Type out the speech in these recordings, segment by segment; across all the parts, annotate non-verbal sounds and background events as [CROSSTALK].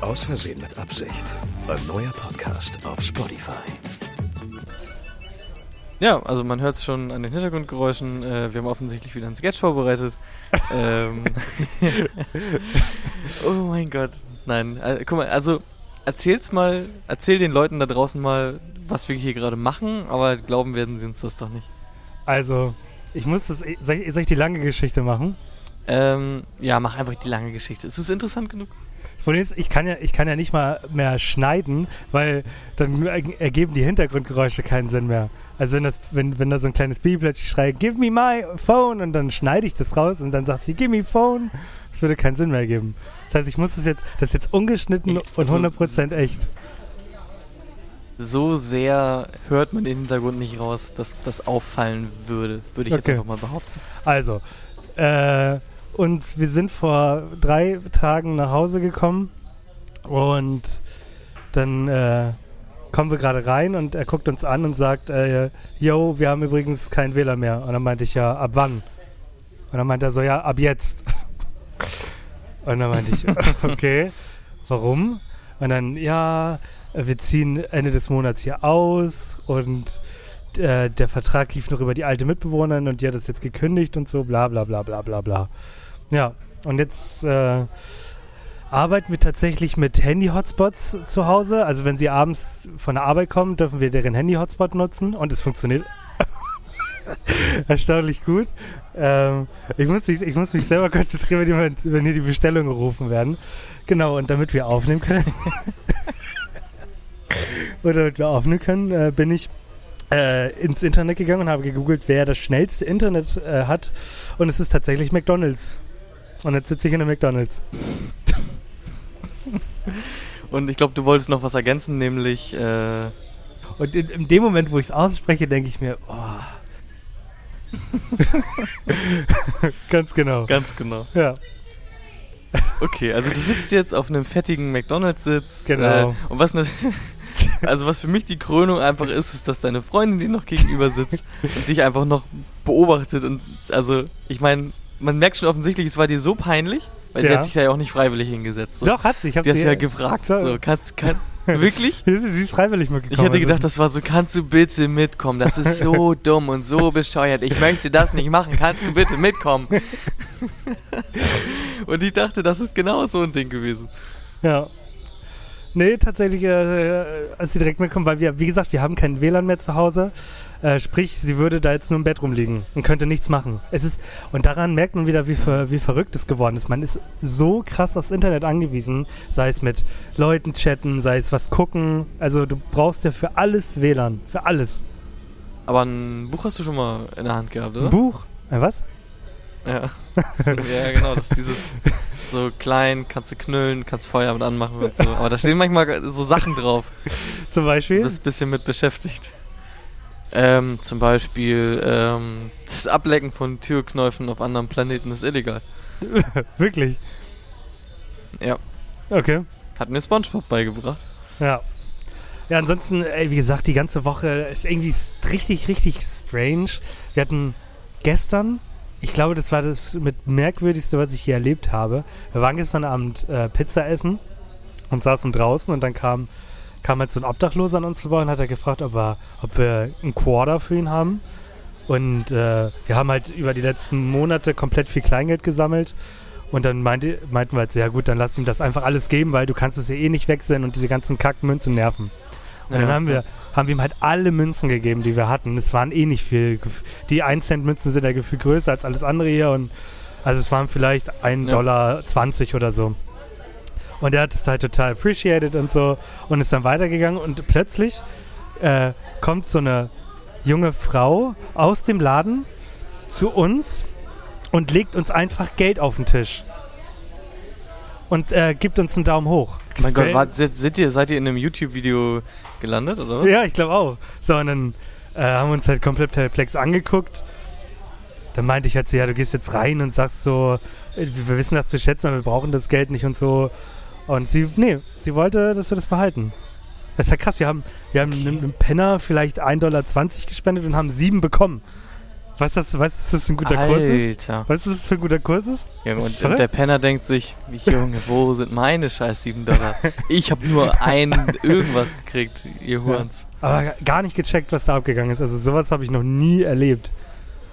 Aus Versehen mit Absicht. Ein neuer Podcast auf Spotify. Ja, also man hört es schon an den Hintergrundgeräuschen. Äh, wir haben offensichtlich wieder einen Sketch vorbereitet. [LAUGHS] ähm, [LAUGHS] oh mein Gott. Nein, äh, guck mal, also erzähl's mal, erzähl den Leuten da draußen mal, was wir hier gerade machen, aber glauben werden sie uns das doch nicht. Also, ich muss das. Soll ich, soll ich die lange Geschichte machen? Ähm, ja, mach einfach die lange Geschichte. Es ist interessant genug. Problem ist, ich kann, ja, ich kann ja nicht mal mehr schneiden, weil dann er- ergeben die Hintergrundgeräusche keinen Sinn mehr. Also wenn, das, wenn, wenn da so ein kleines Baby plötzlich schreit, give me my phone und dann schneide ich das raus und dann sagt sie, give me phone, das würde keinen Sinn mehr geben. Das heißt, ich muss das jetzt, das ist jetzt ungeschnitten Ich- und also- 100% echt. So sehr hört man den Hintergrund nicht raus, dass das auffallen würde, würde ich jetzt Okay. einfach mal behaupten. Also, äh, und wir sind vor drei Tagen nach Hause gekommen und dann äh, kommen wir gerade rein und er guckt uns an und sagt, äh, yo, wir haben übrigens kein WLAN mehr. Und dann meinte ich, ja, ab wann? Und dann meinte er so, ja, ab jetzt. [LAUGHS] Und dann meinte ich, [LAUGHS] okay, warum? Und dann, ja, wir ziehen Ende des Monats hier aus und äh, der Vertrag lief noch über die alte Mitbewohnerin und die hat das jetzt gekündigt und so, bla bla bla bla bla bla. Ja, und jetzt äh, arbeiten wir tatsächlich mit Handy-Hotspots zu Hause. Also wenn sie abends von der Arbeit kommen, dürfen wir deren Handy-Hotspot nutzen und es funktioniert [LAUGHS] erstaunlich gut. Ähm, ich, muss mich, ich muss mich selber konzentrieren, wenn, die, wenn hier die Bestellungen gerufen werden. Genau, und damit wir aufnehmen können, [LAUGHS] und damit wir aufnehmen können, äh, bin ich äh, ins Internet gegangen und habe gegoogelt, wer das schnellste Internet äh, hat. Und es ist tatsächlich McDonalds. Und jetzt sitze ich in der McDonalds. [LAUGHS] Und ich glaube, du wolltest noch was ergänzen, nämlich äh, Und in, in dem Moment, wo ich es ausspreche, denke ich mir, oh. [LAUGHS] Ganz genau. ganz genau. Ja, Okay, also du sitzt jetzt auf einem fettigen McDonalds-Sitz. Genau. Äh, und was nat- [LAUGHS] [LAUGHS] also was für mich die Krönung einfach ist, ist, dass deine Freundin dir noch gegenüber sitzt [LAUGHS] und dich einfach noch beobachtet. Und also, ich meine, man merkt schon offensichtlich, es war dir so peinlich, weil sie Ja. hat sich da ja auch nicht freiwillig hingesetzt. So. doch, hat sie. Ich habe Die hast sie ja gefragt. So, kannst, kann, wirklich? Sie [LAUGHS] sie ist freiwillig mitgekommen. Ich hätte Also, gedacht, das war so, kannst du bitte mitkommen? Das ist so dumm und so bescheuert. Ich möchte das nicht machen. Kannst du bitte mitkommen? und ich dachte, das ist genau so ein Ding gewesen. Ja. Nee, tatsächlich, äh, als sie direkt mitkommen, weil wir, wie gesagt, wir haben kein WLAN mehr zu Hause. Äh, sprich, sie würde da jetzt nur im Bett rumliegen und könnte nichts machen. Es ist, und daran merkt man wieder, wie, ver, wie verrückt es geworden ist. Man ist so krass aufs Internet angewiesen, sei es mit Leuten chatten, sei es was gucken. Also du brauchst ja für alles WLAN, für alles. Aber ein Buch hast du schon mal in der Hand gehabt, oder? Ein Buch? Ein was? Ja. [LAUGHS] ja, genau. Das ist dieses so klein, kannst du knüllen, kannst Feuer mit anmachen und so. Aber da stehen manchmal so Sachen drauf. [LAUGHS] Zum Du Beispiel? bist ein bisschen mit beschäftigt. Ähm, zum Beispiel ähm, das Ablecken von Türknäufen auf anderen Planeten ist illegal. [LAUGHS] Wirklich? Ja. Okay. Hat mir SpongeBob beigebracht. Ja. Ja, ansonsten, ey, wie gesagt, die ganze Woche ist irgendwie richtig, richtig strange. Wir hatten gestern, ich glaube, das war das mit merkwürdigste, was ich hier erlebt habe. Wir waren gestern Abend äh, Pizza essen und saßen draußen und dann kam, kam halt so ein Obdachloser an uns vorbei und hat er gefragt, ob wir, ob wir einen Quarter für ihn haben. Und äh, wir haben halt über die letzten Monate komplett viel Kleingeld gesammelt. Und dann meinte, meinten wir halt so, ja gut, dann lass ihm das einfach alles geben, weil du kannst es ja eh nicht wechseln und diese ganzen Kackmünzen nerven. Und dann haben wir, haben wir ihm halt alle Münzen gegeben, die wir hatten. Es waren eh nicht viel. Die 1 Cent Münzen sind ja gefühlt größer als alles andere hier und also es waren vielleicht 1,20 Ja. Dollar 20 oder so. Und er hat es halt total appreciated und so und ist dann weitergegangen und plötzlich äh, kommt so eine junge Frau aus dem Laden zu uns und legt uns einfach Geld auf den Tisch. und äh, gibt uns einen Daumen hoch. Mein Gott, wart, seid, seid ihr, seid ihr in einem YouTube-Video gelandet, oder was? Ja, ich glaube auch. So, und dann äh, haben wir uns halt komplett perplex angeguckt. Dann meinte ich halt so, ja, du gehst jetzt rein und sagst so, äh, wir wissen das zu schätzen, aber wir brauchen das Geld nicht und so. Und sie, nee, sie wollte, dass wir das behalten. Das ist ja krass, wir haben, wir haben Okay. einem, einem Penner vielleicht 1,20 Dollar gespendet und haben sieben bekommen. Weißt du, was, dass das ein guter Kurs ist? Alter. Weißt du, was das für ein guter Kurs ist? Das und, ist und der. Penner denkt sich, Junge, wo sind meine scheiß 7 Dollar? Ich habe nur ein [LAUGHS] irgendwas gekriegt, ihr Hurens. Aber gar nicht gecheckt, was da abgegangen ist. Also sowas habe ich noch nie erlebt.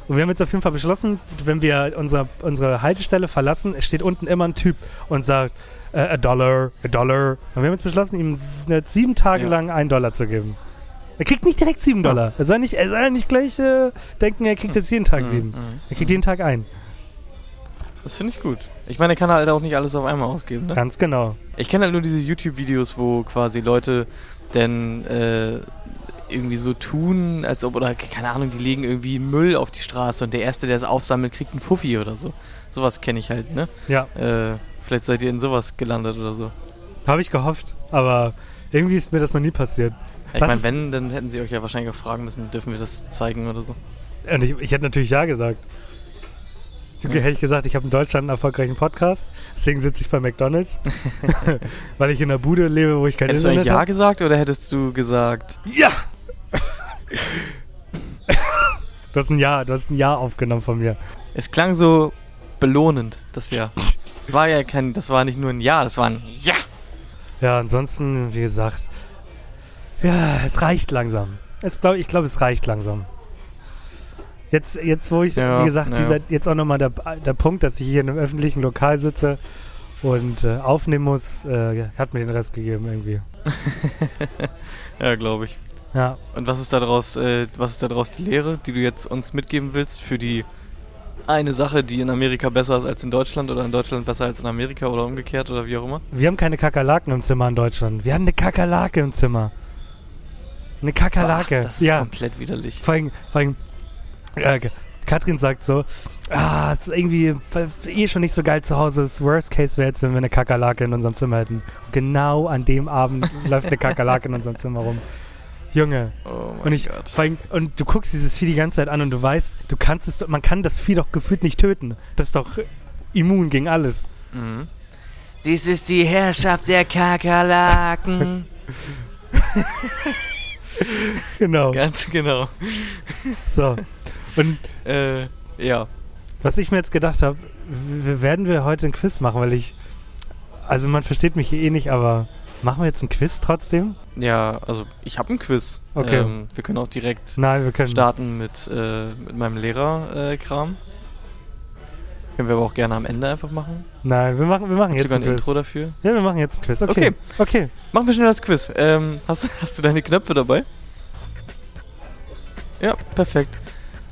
Und wir haben jetzt auf jeden Fall beschlossen, wenn wir unsere, unsere Haltestelle verlassen, steht unten immer ein Typ und sagt, äh, a dollar, a dollar. Und wir haben jetzt beschlossen, ihm jetzt sieben Tage Ja. lang einen Dollar zu geben. Er kriegt nicht direkt sieben Ja. Dollar. Er soll nicht, er soll nicht gleich äh, denken, er kriegt jetzt jeden Tag Mhm, sieben. mhm. Er kriegt jeden Tag ein. Das finde ich gut. Ich meine, er kann halt auch nicht alles auf einmal ausgeben, ne? Ganz genau. Ich kenne halt nur diese YouTube-Videos, wo quasi Leute denn äh, irgendwie so tun, als ob, oder keine Ahnung, die legen irgendwie Müll auf die Straße und der Erste, der es aufsammelt, kriegt einen Fuffi oder so. Sowas kenne ich halt, ne? Ja, Äh, vielleicht seid ihr in sowas gelandet oder so. habe ich gehofft. Aber irgendwie ist mir das noch nie passiert. Ich meine, wenn, dann hätten sie euch ja wahrscheinlich auch fragen müssen, dürfen wir das zeigen oder so. Und ich, ich hätte natürlich Ja gesagt. Ich Ja. hätte ich gesagt, ich habe in Deutschland einen erfolgreichen Podcast, deswegen sitze ich bei McDonalds, [LAUGHS] weil ich in einer Bude lebe, wo ich kein Hättest du Internet eigentlich Ja habe. gesagt oder hättest du gesagt, Ja! [LAUGHS] du hast ein Ja, du hast ein Ja aufgenommen von mir. es klang so belohnend, das Ja. [LAUGHS] Das war ja kein, das war nicht nur ein Ja, das war ein Ja. Ja, ansonsten, wie gesagt, ja, es reicht langsam. Es glaub, ich glaube, es reicht langsam. Jetzt, jetzt wo ich, Ja, wie gesagt, ja. dieser, jetzt auch nochmal der, der Punkt, dass ich hier in einem öffentlichen Lokal sitze und äh, aufnehmen muss, äh, hat mir den Rest gegeben irgendwie. [LAUGHS] Ja, glaube ich. Ja, Und was ist daraus, äh, was ist daraus die Lehre, die du jetzt uns mitgeben willst für die eine Sache, die in Amerika besser ist als in Deutschland oder in Deutschland besser als in Amerika oder umgekehrt oder wie auch immer? wir haben keine Kakerlaken im Zimmer in Deutschland. Wir haben eine Kakerlake im Zimmer. Eine Kakerlake. Ach, das ist ja, komplett widerlich. vor allem, vor allem äh, Katrin sagt so, ah, es ist irgendwie eh schon nicht so geil zu Hause. Das Worst Case wäre jetzt, wenn wir eine Kakerlake in unserem Zimmer hätten. Genau an dem Abend [LAUGHS] läuft eine Kakerlake in unserem Zimmer rum. Junge. Oh mein Und ich, allem, und du guckst dieses Vieh die ganze Zeit an und du weißt, du kannst es, doch- man kann das Vieh doch gefühlt nicht töten. Das ist doch immun gegen alles. Mhm. Dies ist die Herrschaft der Kakerlaken. [LAUGHS] [LAUGHS] [LAUGHS] Genau. Ganz genau. So. Und [LAUGHS] Äh, ja. was ich mir jetzt gedacht habe, werden wir heute ein Quiz machen, weil ich, also man versteht mich hier eh nicht, aber machen wir jetzt ein Quiz trotzdem? Ja, also ich habe ein Quiz. Okay. Ähm, wir können auch direkt Nein, wir können. starten mit, äh, mit meinem Lehrer-Kram. Können wir aber auch gerne am Ende einfach machen. Nein, wir machen, wir machen Gibt's jetzt ein Quiz. Intro dafür. Ja, wir machen jetzt ein Quiz. Okay. Okay. Okay. Machen wir schnell das Quiz. Ähm, hast, hast du deine Knöpfe dabei? Ja, perfekt.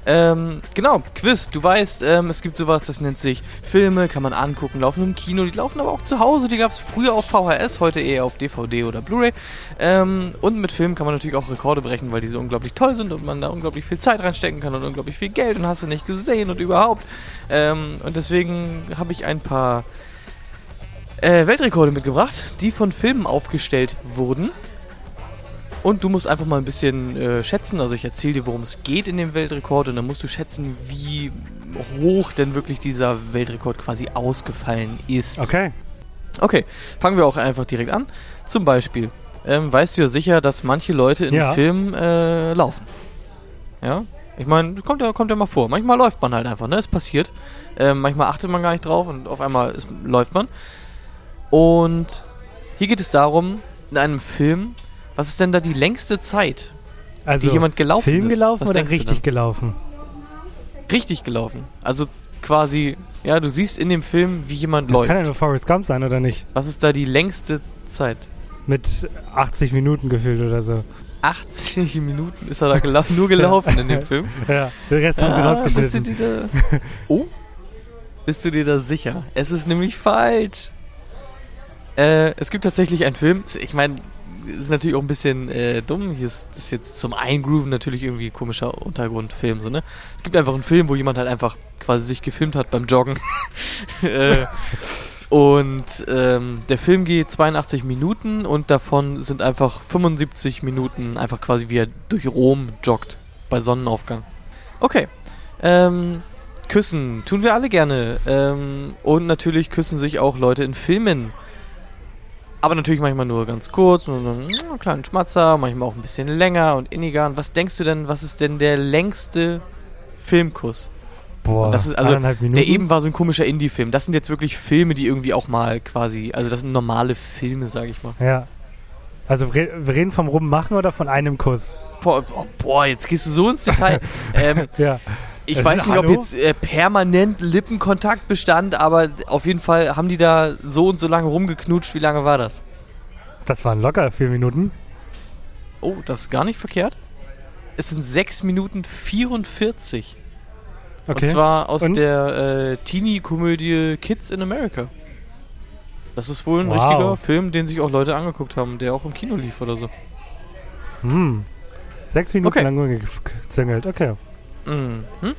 Ähm, genau, Quiz. Du weißt, ähm, es gibt sowas, das nennt sich Filme, kann man angucken, laufen im Kino, die laufen aber auch zu Hause. Die gab es früher auf VHS, heute eher auf DVD oder Blu-ray. Ähm, und mit Filmen kann man natürlich auch Rekorde brechen, weil die so unglaublich toll sind und man da unglaublich viel Zeit reinstecken kann und unglaublich viel Geld und hast du nicht gesehen und überhaupt. Ähm, und deswegen habe ich ein paar äh, Weltrekorde mitgebracht, die von Filmen aufgestellt wurden. Und du musst einfach mal ein bisschen äh, schätzen. Also ich erzähle dir, worum es geht in dem Weltrekord und dann musst du schätzen, wie hoch denn wirklich dieser Weltrekord quasi ausgefallen ist. Okay. Okay, fangen wir auch einfach direkt an. Zum Beispiel, ähm, weißt du ja sicher, dass manche Leute in Ja. Filmen äh, laufen. Ja? Ich meine, kommt ja, kommt ja mal vor. Manchmal läuft man halt einfach, ne? Es passiert. Ähm, manchmal achtet man gar nicht drauf und auf einmal ist, läuft man. Und hier geht es darum, in einem Film, was ist denn da die längste Zeit, Also, die jemand gelaufen Film ist? gelaufen Was oder richtig gelaufen? Richtig gelaufen. Also quasi, ja, du siehst in dem Film, wie jemand Das läuft. kann ja nur Forrest Gump sein, oder nicht? Was ist da die längste Zeit? Mit 80 Minuten gefühlt oder so. 80 Minuten ist er da gelau nur gelaufen in dem [LAUGHS] Film. Ja, den Rest haben sie Ah, bist du rausgeschnitten. dir da. Oh? Bist du dir da sicher? Es ist nämlich falsch. Äh, es gibt tatsächlich einen Film. Ich meine, ist natürlich auch ein bisschen äh, dumm. Hier ist das jetzt zum Eingrooven natürlich irgendwie ein komischer Untergrundfilm. So, ne? Es gibt einfach einen Film, wo jemand halt einfach quasi sich gefilmt hat beim Joggen. [LAUGHS] äh, Und ähm, der Film geht 82 Minuten und davon sind einfach 75 Minuten einfach quasi wie er durch Rom joggt bei Sonnenaufgang. Okay. Ähm, küssen tun wir alle gerne. Ähm, und natürlich küssen sich auch Leute in Filmen. Aber natürlich manchmal nur ganz kurz, nur einen kleinen Schmatzer, manchmal auch ein bisschen länger und inniger. Und was denkst du denn, was ist denn der längste Filmkuss? Boah, Und das ist also. Der eben war so ein komischer Indie-Film. Das sind jetzt wirklich Filme, die irgendwie auch mal quasi, also das sind normale Filme, sage ich mal. Ja. Also wir reden vom Rummachen oder von einem Kuss? Boah, boah, boah jetzt gehst du so ins Detail. [LAUGHS] ähm, Ja. Ich Äh, weiß nicht, ob hallo? jetzt äh, permanent Lippenkontakt bestand, aber auf jeden Fall haben die da so und so lange rumgeknutscht. Wie lange war das? Das waren locker vier Minuten. Oh, das ist gar nicht verkehrt. Es sind 6 Minuten 44. Okay. Und zwar aus Und? der äh, Teenie-Komödie Kids in America. Das ist wohl ein Wow. richtiger Film, den sich auch Leute angeguckt haben, der auch im Kino lief oder so. Hm. Sechs Minuten Okay. lang nur gezingelt. Okay. Mhm.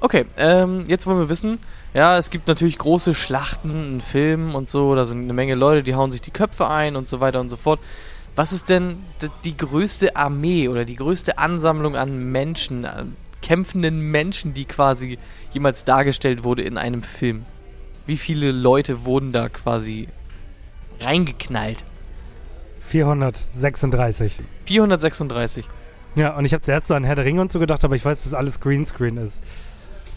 Okay, ähm, jetzt wollen wir wissen, ja, es gibt natürlich große Schlachten in Filmen und so, da sind eine Menge Leute, die hauen sich die Köpfe ein und so weiter und so fort. Was ist denn die größte Armee oder die größte Ansammlung an Menschen, an kämpfenden Menschen, die quasi jemals dargestellt wurde in einem Film? Wie viele Leute wurden da quasi reingeknallt? 436. 436. Ja, und ich habe zuerst so an Herr der Ringe und so gedacht, aber ich weiß, dass alles Greenscreen ist.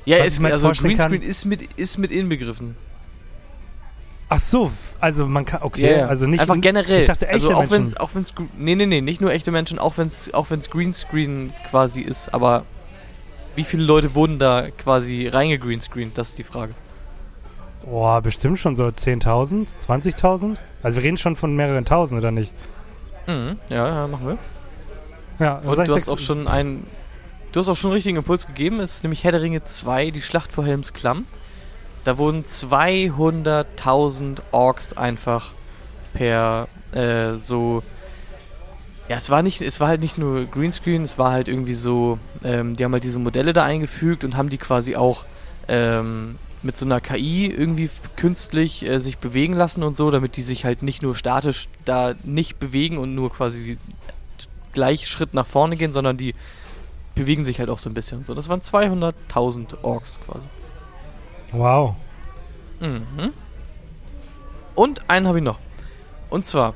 Ja, Was ist, mir also Greenscreen ist mit, ist mit inbegriffen. Ach so, also man kann, okay, ja. also nicht einfach generell. Ich dachte echte also auch Menschen. wenn auch wenn's nee nee nee nicht nur echte Menschen auch wenn es auch wenn's Greenscreen quasi ist aber wie viele Leute wurden da quasi reingegreenscreent das ist die Frage Boah, bestimmt schon so 10.000, 20.000? Also wir reden schon von mehreren Tausend, oder nicht? mhm. ja ja machen wir Ja, und du hast auch schon einen du hast auch schon einen richtigen Impuls gegeben. Es ist nämlich Herr der Ringe 2 die Schlacht vor Helms Klamm. Da wurden 200.000 Orks einfach per äh, so Ja, es war nicht, es war halt nicht nur Greenscreen, es war halt irgendwie so, ähm, die haben halt diese Modelle da eingefügt und haben die quasi auch ähm, mit so einer KI irgendwie künstlich äh, sich bewegen lassen und so, damit die sich halt nicht nur statisch da nicht bewegen und nur quasi gleich Schritt nach vorne gehen, sondern die bewegen sich halt auch so ein bisschen. So, das waren 200.000 Orks quasi. Wow. Mhm. Und einen habe ich noch. Und zwar,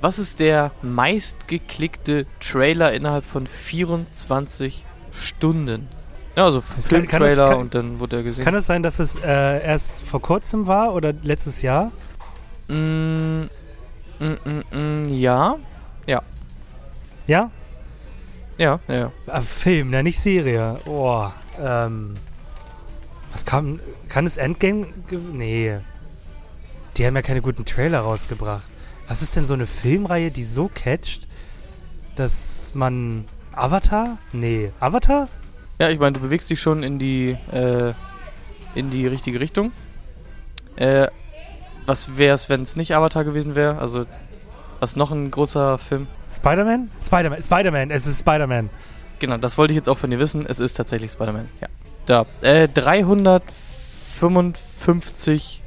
was ist der meistgeklickte Trailer innerhalb von 24 Stunden? Ja, also kann Filmtrailer kann- und dann wurde er gesehen. Kann es sein, dass es äh, erst vor kurzem war oder letztes Jahr? mm, mm, mm, mm, ja, Ja? ja, ja, ja. Ah, Film, ne, nicht Serie. Oh, ähm. Was kam. Kann es Endgame. Nee. Die haben ja keine guten Trailer rausgebracht. Was ist denn so eine Filmreihe, die so catcht, dass man. Avatar? Nee. Avatar? Ja, ich meine, du bewegst dich schon in die, äh, in die richtige Richtung. Äh, was wäre es, wenn es nicht Avatar gewesen wäre? Also, was noch ein großer Film? Spider-Man? Spider-Man. Spider-Man. Es ist Spider-Man. Genau, das wollte ich jetzt auch von dir wissen. Es ist tatsächlich Spider-Man. Ja. Da. Äh, 355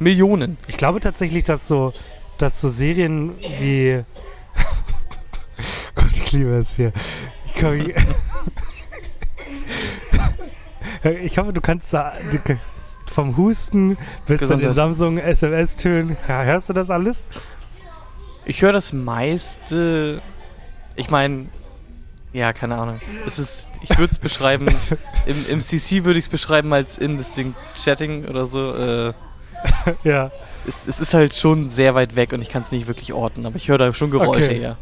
Millionen. Ich glaube tatsächlich, dass so, dass so Serien wie. [LAUGHS] Gott, ich liebe es hier. Ich, komm, ich, [LAUGHS] ich hoffe, du kannst da, du, vom Husten bis zu den. Samsung SMS-Tönen. Ja, hörst du das alles? Ich höre das meiste. Ich meine, ja, keine Ahnung. Es ist, ich würde es beschreiben, [LAUGHS] im, im CC würde ich es beschreiben als indistinct Chatting oder so. Äh, [LAUGHS] Ja. es, es ist halt schon sehr weit weg und ich kann es nicht wirklich orten, aber ich höre da schon Geräusche Okay. eher.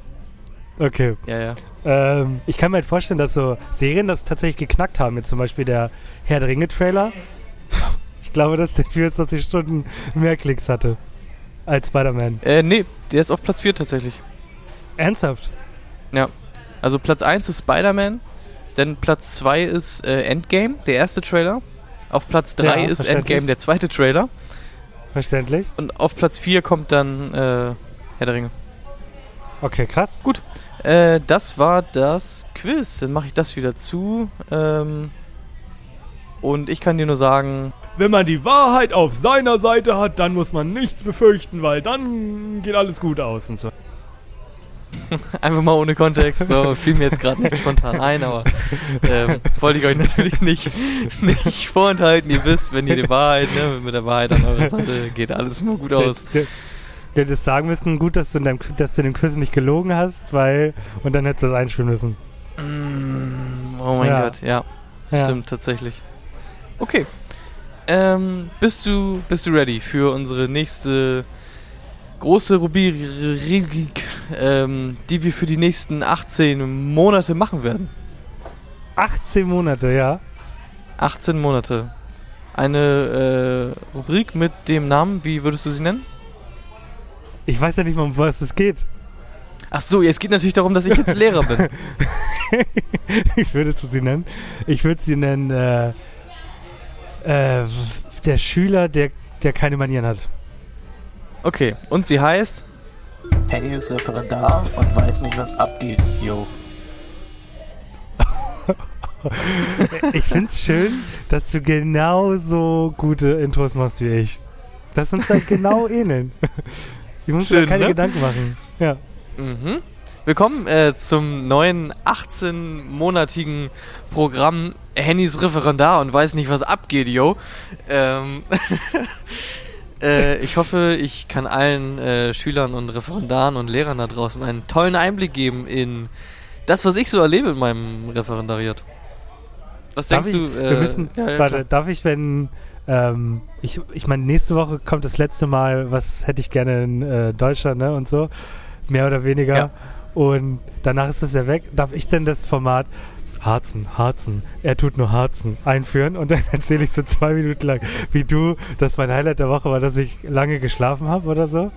Okay. Ja, ja. Ähm, ich kann mir halt vorstellen, dass so Serien das tatsächlich geknackt haben. Jetzt zum Beispiel der Herr der Ringe-Trailer. Ich glaube, dass der 24 Stunden mehr Klicks hatte als Spider-Man. Äh, nee, der ist auf Platz 4 tatsächlich. Ernsthaft? Also Platz 1 ist Spider-Man, dann Platz 2 ist äh, Endgame, der erste Trailer. Auf Platz 3 Ja, ist. Endgame, der zweite Trailer. Verständlich? Und auf Platz 4 kommt dann äh, Herr der Ringe. Okay, krass. Äh, das war das Quiz. Dann mache ich das wieder zu. Ähm, und ich kann dir nur sagen, wenn man die Wahrheit auf seiner Seite hat, dann muss man nichts befürchten, weil dann geht alles gut aus und so. [LAUGHS] Einfach mal ohne Kontext, so fiel mir jetzt gerade nicht spontan ein, aber ähm, wollte ich euch natürlich nicht, nicht vorenthalten. Ihr wisst, wenn ihr die Wahrheit, ne, mit der Wahrheit an eurer Seite geht alles immer gut aus. Du, du hättest sagen müssen, gut, dass du, in deinem, dass du in dem Quiz nicht gelogen hast, weil. Und dann hättest du das einspielen müssen. Mm, oh mein Ja. Gott, ja, Ja. stimmt tatsächlich. Okay, ähm, bist du bist du ready für unsere nächste große Rubrik, ähm, die wir für die nächsten 18 Monate machen werden? 18 Monate, ja. 18 Monate. Eine äh, Rubrik mit dem Namen, wie würdest du sie nennen? Ich weiß ja nicht mal, um was es geht. Ach so, es geht natürlich darum, dass ich jetzt Lehrer bin. [LAUGHS] ich würde sie nennen. Ich würde sie nennen, äh, äh, der Schüler, der, der keine Manieren hat. Okay, und sie heißt Henny ist Referendar und weiß nicht, was abgeht, yo. [LAUGHS] Ich find's schön, dass du genauso gute Intros machst wie ich. Das uns halt genau [LAUGHS] ähneln. Ich muss mir keine ne? Gedanken machen. Ja. Mhm. Willkommen äh, zum neuen 18-monatigen Programm Hennys Referendar und weiß nicht, was abgeht, yo. Ähm, [LAUGHS] äh, ich hoffe, ich kann allen äh, Schülern und Referendaren und Lehrern da draußen einen tollen Einblick geben in das, was ich so erlebe in meinem Referendariat. Was Darf denkst ich, du? äh, wir müssen, ja, ja, warte, klar. darf ich, wenn, ähm, ich, ich meine, nächste Woche kommt das letzte Mal, was hätte ich gerne in äh, Deutschland, ne, und so, mehr oder weniger. Ja. Und danach ist es ja weg. Darf ich denn das Format Harzen, Harzen, er tut nur Harzen einführen und dann [LAUGHS] erzähle ich so zwei Minuten lang, wie du, dass mein Highlight der Woche war, dass ich lange geschlafen habe oder so.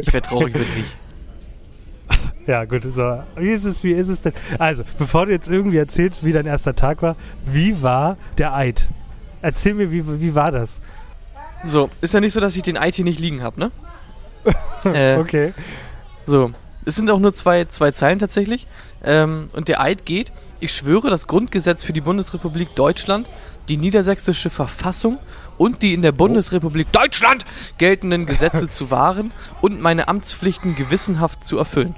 Ich wäre traurig, wenn nicht. [LAUGHS] Ja, gut, so. Wie ist es, wie ist es denn? Also, bevor du jetzt irgendwie erzählst, wie dein erster Tag war, wie war der Eid? Erzähl mir, wie, wie war das? So, ist ja nicht so, dass ich den IT nicht liegen habe, ne? [LAUGHS] äh, Okay. So, es sind auch nur zwei, zwei Zeilen tatsächlich. Ähm, und der Eid geht, ich schwöre das Grundgesetz für die Bundesrepublik Deutschland, die niedersächsische Verfassung und die in der Bundesrepublik Deutschland geltenden Gesetze [LAUGHS] zu wahren und meine Amtspflichten gewissenhaft zu erfüllen.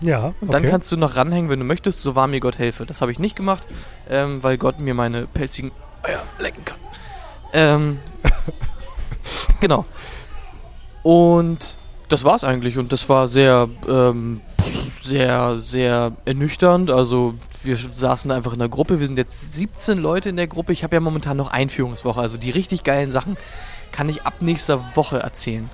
Ja, Und dann okay. kannst du noch ranhängen, wenn du möchtest, so wahr mir Gott helfe. Das habe ich nicht gemacht, ähm, weil Gott mir meine pelzigen Eier lecken kann. Ähm, [LAUGHS] genau. Und das war's eigentlich. Und das war sehr, ähm, sehr, sehr ernüchternd. Also wir saßen da einfach in der Gruppe. Wir sind jetzt 17 Leute in der Gruppe. Ich habe ja momentan noch Einführungswoche. Also die richtig geilen Sachen kann ich ab nächster Woche erzählen.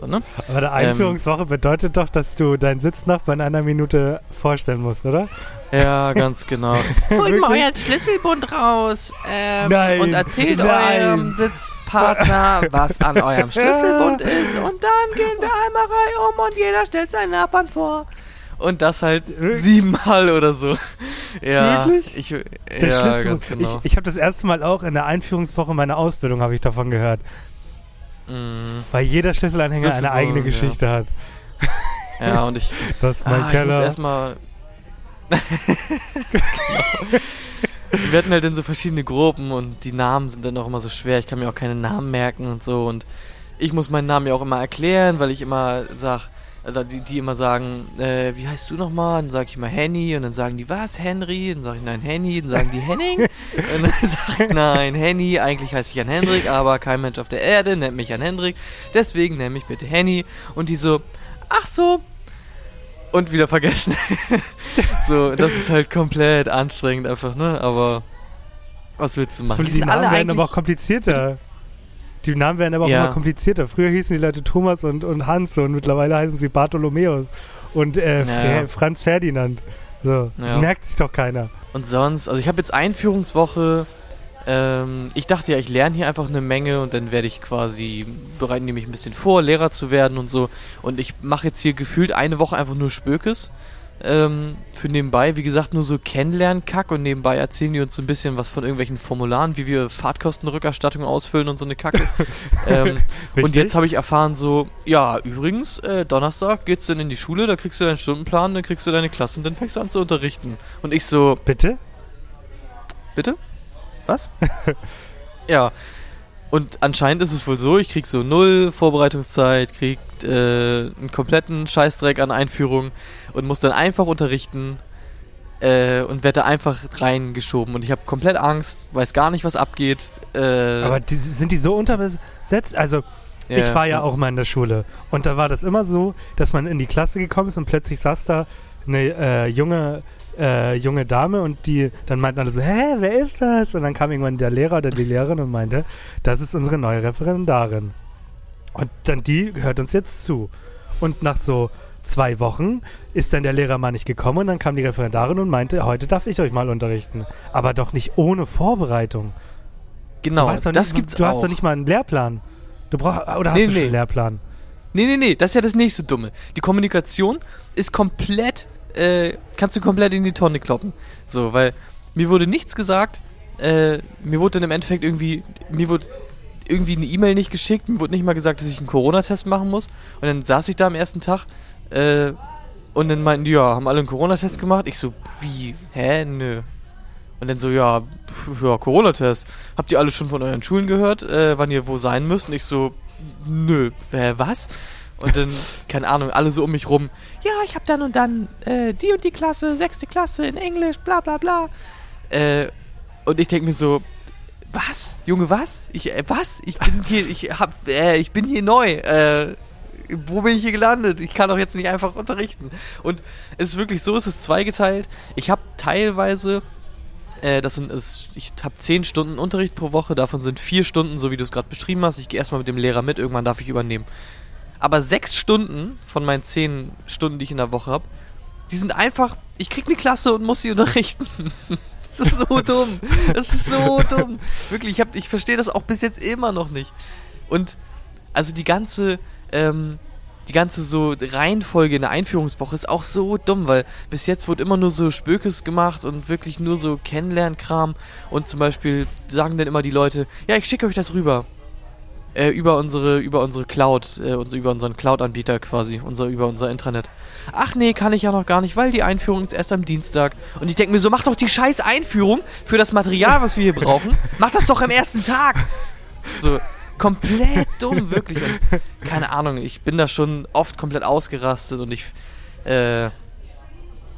So, ne? Aber der Einführungswoche bedeutet doch, dass du deinen Sitznachbarn in einer Minute vorstellen musst, oder? Ja, ganz genau. [LAUGHS] Holt mal euren Schlüsselbund raus ähm, Nein, und erzählt nein. eurem Sitzpartner, [LAUGHS] was an eurem Schlüsselbund ist. Und dann gehen wir einmal rein um und jeder stellt seinen Nachbarn vor. Und das halt siebenmal oder so. Ja, Wirklich? Ich, Der ja, Schlüssel. ganz genau. Ich, ich habe das erste Mal auch in der Einführungswoche meiner Ausbildung habe ich davon gehört, Mm, weil jeder Schlüsselanhänger eine Schlüsselbund, eigene ja. Geschichte hat. ja, und ich, [LAUGHS] Das ist mein ah, ich muss Keller. erstmal. genau. [LAUGHS] Wir hatten halt in so verschiedene Gruppen und die Namen sind dann auch immer so schwer. Ich kann mir auch keine Namen merken und so. Und ich muss meinen Namen ja auch immer erklären, weil ich immer sag, oder die, die immer sagen, äh, wie heißt du nochmal? Dann sage ich immer Henny und dann sagen die, was, Henry? Dann sage ich, nein, Henny. Dann sagen die Henning. [LAUGHS] und dann sage ich, nein, Henny. Eigentlich heiße ich Jan Hendrik, aber kein Mensch auf der Erde nennt mich Jan Hendrik. Deswegen nenn mich bitte Henny. Und die so, ach so. Und wieder vergessen. [LAUGHS] so, das ist halt komplett anstrengend einfach, ne? Aber was willst du machen? Die, Namen werden aber auch komplizierter. Die Namen werden aber auch Ja. immer komplizierter. Früher hießen die Leute Thomas und, und Hans und mittlerweile heißen sie Bartholomäus und äh, Ja, Fre- ja. Franz Ferdinand. So, das Ja. merkt sich doch keiner. Und sonst, also ich habe jetzt Einführungswoche. Ähm, ich dachte ja, ich lerne hier einfach eine Menge und dann werde ich quasi, bereiten die mich ein bisschen vor, Lehrer zu werden und so. Und ich mache jetzt hier gefühlt eine Woche einfach nur Spökes. Ähm, für nebenbei, wie gesagt, nur so Kennenlernen-Kack und nebenbei erzählen die uns so ein bisschen was von irgendwelchen Formularen, wie wir Fahrtkostenrückerstattung ausfüllen und so eine Kacke. [LAUGHS] ähm, und jetzt habe ich erfahren so, ja, übrigens, äh, Donnerstag geht's dann in die Schule, da kriegst du deinen Stundenplan, dann kriegst du deine Klasse und dann fängst du an zu unterrichten. Und ich so, Bitte? bitte? was? [LAUGHS] ja. Und anscheinend ist es wohl so, ich krieg so null Vorbereitungszeit, krieg äh, einen kompletten Scheißdreck an Einführung und muss dann einfach unterrichten äh, und werde da einfach reingeschoben. Und ich habe komplett Angst, weiß gar nicht, was abgeht. Äh, Aber die, sind die so unterbesetzt? Also, ich war ja auch mal in der Schule. Und da war das immer so, dass man in die Klasse gekommen ist und plötzlich saß da eine äh, junge, äh, junge Dame und die dann meinten alle so, hä, wer ist das? Und dann kam irgendwann der Lehrer oder die Lehrerin und meinte, das ist unsere neue Referendarin. Und dann die hört uns jetzt zu. Und nach so zwei Wochen ist dann der Lehrer mal nicht gekommen und dann kam die Referendarin und meinte, heute darf ich euch mal unterrichten. Aber doch nicht ohne Vorbereitung. Genau, das nicht, gibt's Du auch. hast doch nicht mal einen Lehrplan. Du brauchst oder hast Nee, du nee. einen Lehrplan? Nee, nee, nee, das ist ja das nächste Dumme. Die Kommunikation ist komplett, äh, kannst du komplett in die Tonne kloppen. So, weil mir wurde nichts gesagt, äh, mir wurde dann im Endeffekt irgendwie, mir wurde irgendwie eine E-Mail nicht geschickt, mir wurde nicht mal gesagt, dass ich einen Corona-Test machen muss. Und dann saß ich da am ersten Tag, äh, und dann meinten die, ja, haben alle einen Corona-Test gemacht? Ich so, wie? Hä? Nö. Und dann so, ja, pf, ja, Corona-Test. Habt ihr alle schon von euren Schulen gehört, äh, wann ihr wo sein müsst? Und ich so, nö, hä, was? Und dann, [LAUGHS] keine Ahnung, alle so um mich rum, ja, ich hab dann und dann äh, die und die Klasse, sechste Klasse in Englisch, bla bla bla. Äh, und ich denke mir so, was? Junge, was? Ich, äh, was? Ich bin [LAUGHS] hier, ich hab, äh, ich bin hier neu. Äh, wo bin ich hier gelandet? Ich kann doch jetzt nicht einfach unterrichten. Und es ist wirklich so, es ist zweigeteilt. Ich habe teilweise, äh, das sind, es, ich habe zehn Stunden Unterricht pro Woche, davon sind vier Stunden, so wie du es gerade beschrieben hast. Ich gehe erstmal mit dem Lehrer mit, irgendwann darf ich übernehmen. Aber sechs Stunden von meinen zehn Stunden, die ich in der Woche habe, die sind einfach, ich krieg eine Klasse und muss sie [LAUGHS] unterrichten. Das ist so dumm. Das ist so dumm. Wirklich, ich, ich verstehe das auch bis jetzt immer noch nicht. Und also die ganze, ähm, die ganze so Reihenfolge in der Einführungswoche ist auch so dumm, weil bis jetzt wurde immer nur so Spökes gemacht und wirklich nur so Kennenlernkram. Und zum Beispiel sagen dann immer die Leute, ja, ich schicke euch das rüber. Äh, über unsere, über unsere Cloud, äh, über unseren Cloud-Anbieter quasi, unser, über unser Intranet. Ach nee, kann ich ja noch gar nicht, weil die Einführung ist erst am Dienstag. Und ich denke mir so, mach doch die scheiß Einführung für das Material, was wir hier brauchen. [LAUGHS] Mach das doch am ersten Tag. So, komplett dumm, [LAUGHS] wirklich. Und keine Ahnung, ich bin da schon oft komplett ausgerastet und ich, äh,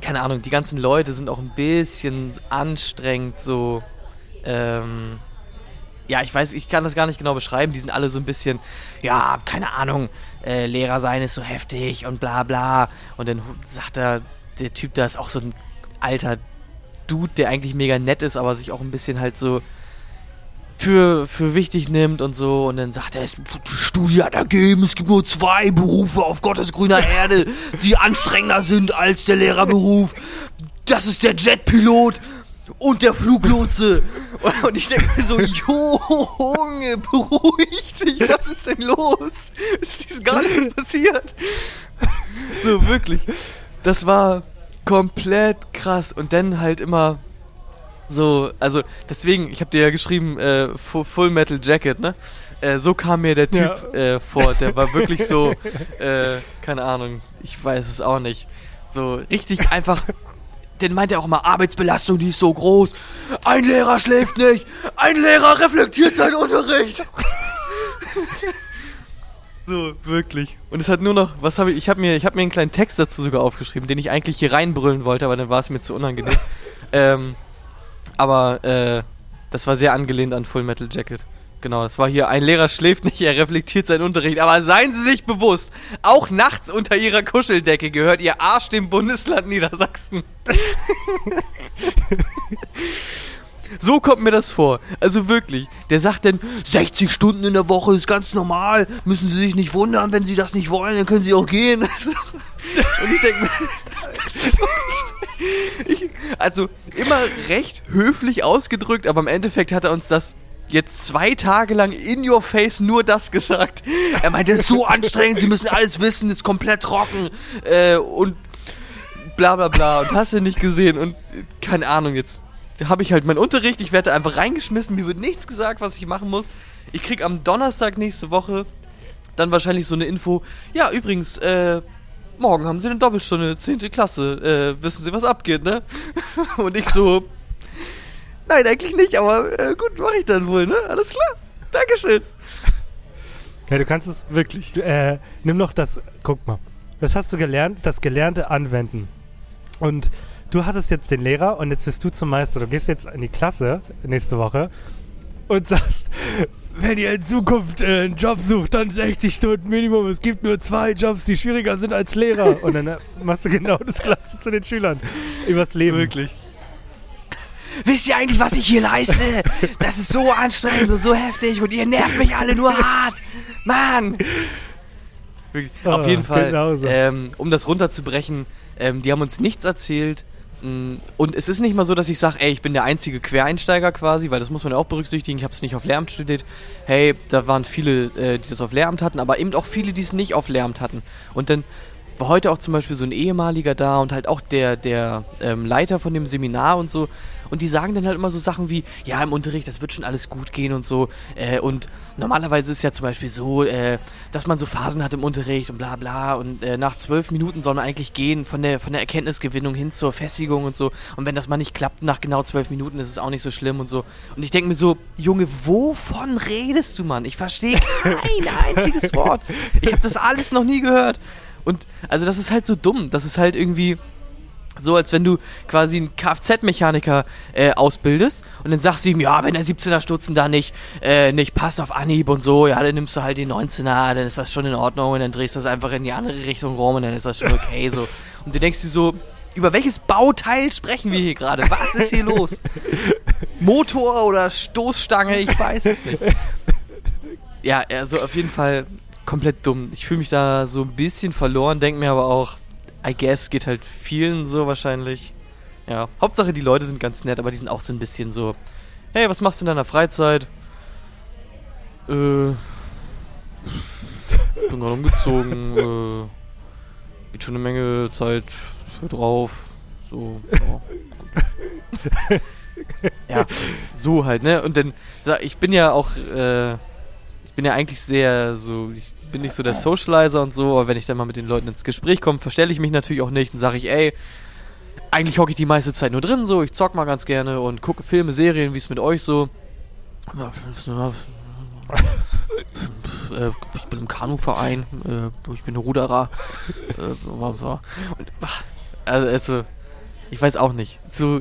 keine Ahnung, die ganzen Leute sind auch ein bisschen anstrengend, so, ähm, ja, ich weiß, ich kann das gar nicht genau beschreiben. Die sind alle so ein bisschen, ja, keine Ahnung, äh, Lehrer sein ist so heftig und bla bla. Und dann sagt er, der Typ da ist auch so ein alter Dude, der eigentlich mega nett ist, aber sich auch ein bisschen halt so für, für wichtig nimmt und so. Und dann sagt er, es Studie hat ergeben, es gibt nur zwei Berufe auf Gottes grüner Erde, die anstrengender sind als der Lehrerberuf. Das ist der Jetpilot und der Fluglotse. Und ich denke mir so, [LAUGHS] Junge, beruhig dich, was ist denn los? Es ist gar nichts passiert. So, wirklich. Das war komplett krass. Und dann halt immer so, also deswegen, ich habe dir ja geschrieben, äh, Fu- Full Metal Jacket, ne? Äh, so kam mir der Typ äh, vor. Der war wirklich so, [LAUGHS] äh, keine Ahnung, ich weiß es auch nicht. So richtig einfach. Den meint er auch immer, Arbeitsbelastung, die ist so groß. Ein Lehrer schläft nicht. Ein Lehrer reflektiert seinen Unterricht. [LAUGHS] so, wirklich. Und es hat nur noch, was habe ich, ich habe mir, ich habe mir einen kleinen Text dazu sogar aufgeschrieben, den ich eigentlich hier reinbrüllen wollte, aber dann war es mir zu unangenehm. [LAUGHS] ähm, aber äh, das war sehr angelehnt an Full Metal Jacket. Genau, das war hier, ein Lehrer schläft nicht, er reflektiert seinen Unterricht. Aber seien Sie sich bewusst, auch nachts unter Ihrer Kuscheldecke gehört Ihr Arsch dem Bundesland Niedersachsen. [LAUGHS] So kommt mir das vor. Also wirklich. Der sagt dann, 60 Stunden in der Woche ist ganz normal. Müssen Sie sich nicht wundern, wenn Sie das nicht wollen, dann können Sie auch gehen. [LAUGHS] Und ich denke mir, [LAUGHS] ich, also immer recht höflich ausgedrückt, aber im Endeffekt hat er uns das jetzt zwei Tage lang in your face nur das gesagt. Er meinte, das ist so anstrengend, Sie müssen alles wissen, ist komplett trocken äh, und bla bla bla und hast du nicht gesehen und keine Ahnung jetzt. habe ich halt meinen Unterricht, ich werde einfach reingeschmissen, mir wird nichts gesagt, was ich machen muss. Ich krieg am Donnerstag nächste Woche dann wahrscheinlich so eine Info. Ja, übrigens, äh, morgen haben sie eine Doppelstunde, 10. Klasse. Äh, wissen Sie, was abgeht, ne? [LAUGHS] Und ich so, Nein, eigentlich nicht, aber äh, gut, mache ich dann wohl, ne? Alles klar. Dankeschön. Ja, du kannst es Wirklich. Du, äh, nimm noch das, guck mal. Das hast du gelernt, das Gelernte anwenden. Und du hattest jetzt den Lehrer und jetzt bist du zum Meister. Du gehst jetzt in die Klasse nächste Woche und sagst, wenn ihr in Zukunft äh, einen Job sucht, dann 60 Stunden Minimum. Es gibt nur zwei Jobs, die schwieriger sind als Lehrer. Und dann äh, machst du genau das Gleiche zu den Schülern. Übers Leben. Wirklich. Wisst ihr eigentlich, was ich hier leiste? Das ist so anstrengend und so heftig und ihr nervt mich alle nur hart. Mann! Wirklich, Ah, auf jeden Fall, genauso. ähm, um das runterzubrechen, ähm, die haben uns nichts erzählt. Mh, Und es ist nicht mal so, dass ich sage, ey, ich bin der einzige Quereinsteiger quasi, weil das muss man ja auch berücksichtigen. Ich habe es nicht auf Lehramt studiert. Hey, da waren viele, äh, die das auf Lehramt hatten, aber eben auch viele, die es nicht auf Lehramt hatten. Und dann war heute auch zum Beispiel so ein ehemaliger da und halt auch der, der ähm, Leiter von dem Seminar und so. Und die sagen dann halt immer so Sachen wie, ja, im Unterricht, das wird schon alles gut gehen und so. Äh, und normalerweise ist es ja zum Beispiel so, äh, dass man so Phasen hat im Unterricht und bla bla. Und äh, nach zwölf Minuten soll man eigentlich gehen von der, von der Erkenntnisgewinnung hin zur Festigung und so. Und wenn das mal nicht klappt nach genau zwölf Minuten, ist es auch nicht so schlimm und so. Und ich denke mir so, Junge, wovon redest du, Mann? Ich verstehe kein [LAUGHS] einziges Wort. Ich habe das alles noch nie gehört. Und also das ist halt so dumm. Das ist halt irgendwie so, als wenn du quasi einen Kfz-Mechaniker äh, ausbildest und dann sagst du ihm, ja, wenn der 17er Stutzen da nicht, äh, nicht passt auf Anhieb und so, ja, dann nimmst du halt den 19er, dann ist das schon in Ordnung und dann drehst du das einfach in die andere Richtung rum und dann ist das schon okay so. Und du denkst dir so, über welches Bauteil sprechen wir hier gerade? Was ist hier los? Motor oder Stoßstange? Ich weiß es nicht. Ja, also auf jeden Fall komplett dumm. Ich fühle mich da so ein bisschen verloren, denke mir aber auch, I guess geht halt vielen so wahrscheinlich. Ja, Hauptsache die Leute sind ganz nett, aber die sind auch so ein bisschen so, hey, was machst du in deiner Freizeit? Äh, bin gerade umgezogen, [LAUGHS] äh, geht schon eine Menge Zeit für drauf. So, ja. ja, so halt, ne? Und dann, ich bin ja auch, äh, ich bin ja eigentlich sehr so, ich bin nicht so der Socializer und so, aber wenn ich dann mal mit den Leuten ins Gespräch komme, verstelle ich mich natürlich auch nicht und sage ich, ey, eigentlich hocke ich die meiste Zeit nur drin, so, ich zock mal ganz gerne und gucke Filme, Serien, wie es mit euch so. Äh, Ich bin im Kanuverein, äh, ich bin Ruderer. Äh, also, also, ich weiß auch nicht. So